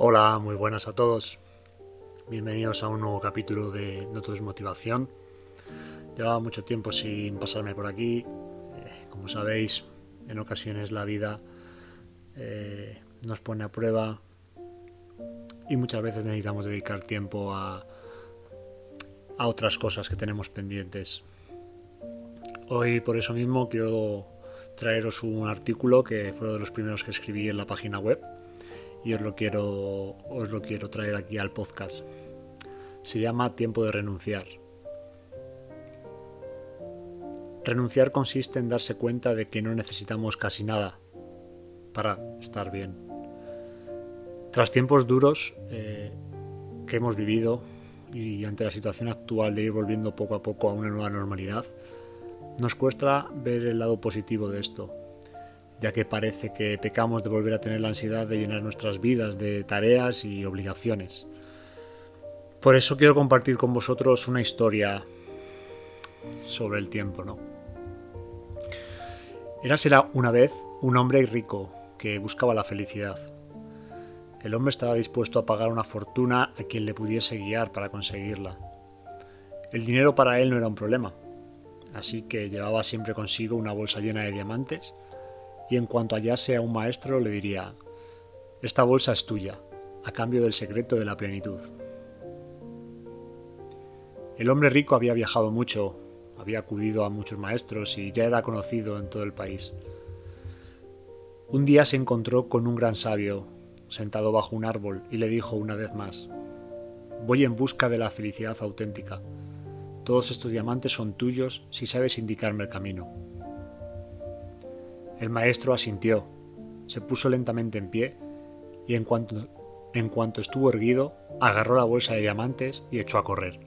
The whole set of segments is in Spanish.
Hola, muy buenas a todos. Bienvenidos a un nuevo capítulo de No todo es motivación. Llevaba mucho tiempo sin pasarme por aquí. Eh, como sabéis, en ocasiones la vida eh, nos pone a prueba y muchas veces necesitamos dedicar tiempo a, a otras cosas que tenemos pendientes. Hoy por eso mismo quiero traeros un artículo que fue uno de los primeros que escribí en la página web y os lo quiero, os lo quiero traer aquí al podcast. Se llama Tiempo de renunciar. Renunciar consiste en darse cuenta de que no necesitamos casi nada para estar bien. Tras tiempos duros eh, que hemos vivido y ante la situación actual de ir volviendo poco a poco a una nueva normalidad, nos cuesta ver el lado positivo de esto ya que parece que pecamos de volver a tener la ansiedad de llenar nuestras vidas de tareas y obligaciones. Por eso quiero compartir con vosotros una historia sobre el tiempo, ¿no? Érasela una vez un hombre rico que buscaba la felicidad. El hombre estaba dispuesto a pagar una fortuna a quien le pudiese guiar para conseguirla. El dinero para él no era un problema, así que llevaba siempre consigo una bolsa llena de diamantes y en cuanto hallase a un maestro le diría, esta bolsa es tuya, a cambio del secreto de la plenitud. El hombre rico había viajado mucho, había acudido a muchos maestros y ya era conocido en todo el país. Un día se encontró con un gran sabio, sentado bajo un árbol, y le dijo una vez más, Voy en busca de la felicidad auténtica. Todos estos diamantes son tuyos si sabes indicarme el camino. El maestro asintió, se puso lentamente en pie y en cuanto, estuvo erguido, agarró la bolsa de diamantes y echó a correr.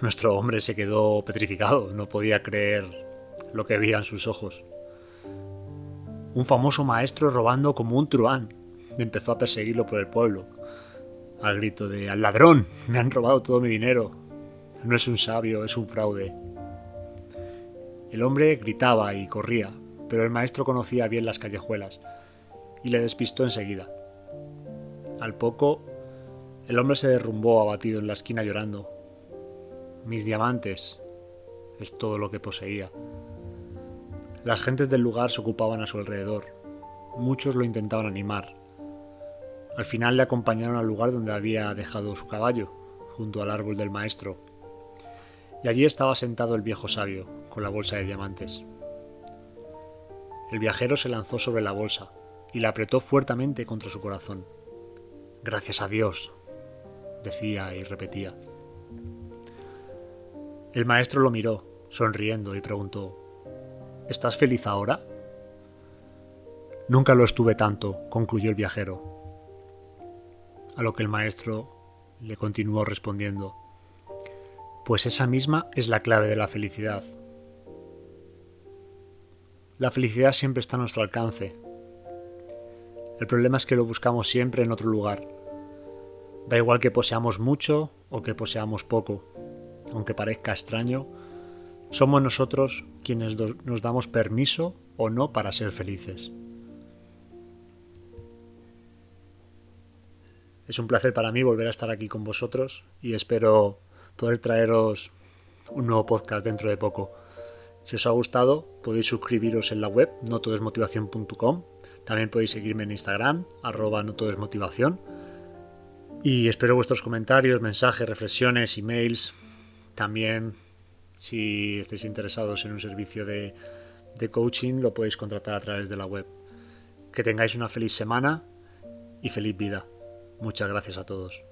Nuestro hombre se quedó petrificado, no podía creer lo que veía en sus ojos. Un famoso maestro robando como un truán empezó a perseguirlo por el pueblo, al grito de ¡Al ladrón! ¡Me han robado todo mi dinero! No es un sabio, es un fraude. El hombre gritaba y corría, pero el maestro conocía bien las callejuelas y le despistó enseguida. Al poco, el hombre se derrumbó abatido en la esquina llorando. Mis diamantes es todo lo que poseía. Las gentes del lugar se ocupaban a su alrededor. Muchos lo intentaban animar. Al final le acompañaron al lugar donde había dejado su caballo, junto al árbol del maestro. Y allí estaba sentado el viejo sabio, con la bolsa de diamantes. El viajero se lanzó sobre la bolsa y la apretó fuertemente contra su corazón. Gracias a Dios, decía y repetía. El maestro lo miró, sonriendo, y preguntó ¿Estás feliz ahora? Nunca lo estuve tanto, concluyó el viajero. A lo que el maestro le continuó respondiendo Pues esa misma es la clave de la felicidad. La felicidad siempre está a nuestro alcance. El problema es que lo buscamos siempre en otro lugar. Da igual que poseamos mucho o que poseamos poco. Aunque parezca extraño, somos nosotros quienes nos damos permiso o no para ser felices. Es un placer para mí volver a estar aquí con vosotros y espero poder traeros un nuevo podcast dentro de poco. Si os ha gustado, podéis suscribiros en la web notodesmotivación.com. También podéis seguirme en Instagram, arroba notodesmotivación. Y espero vuestros comentarios, mensajes, reflexiones, emails. También, si estáis interesados en un servicio de, de coaching, lo podéis contratar a través de la web. Que tengáis una feliz semana y feliz vida. Muchas gracias a todos.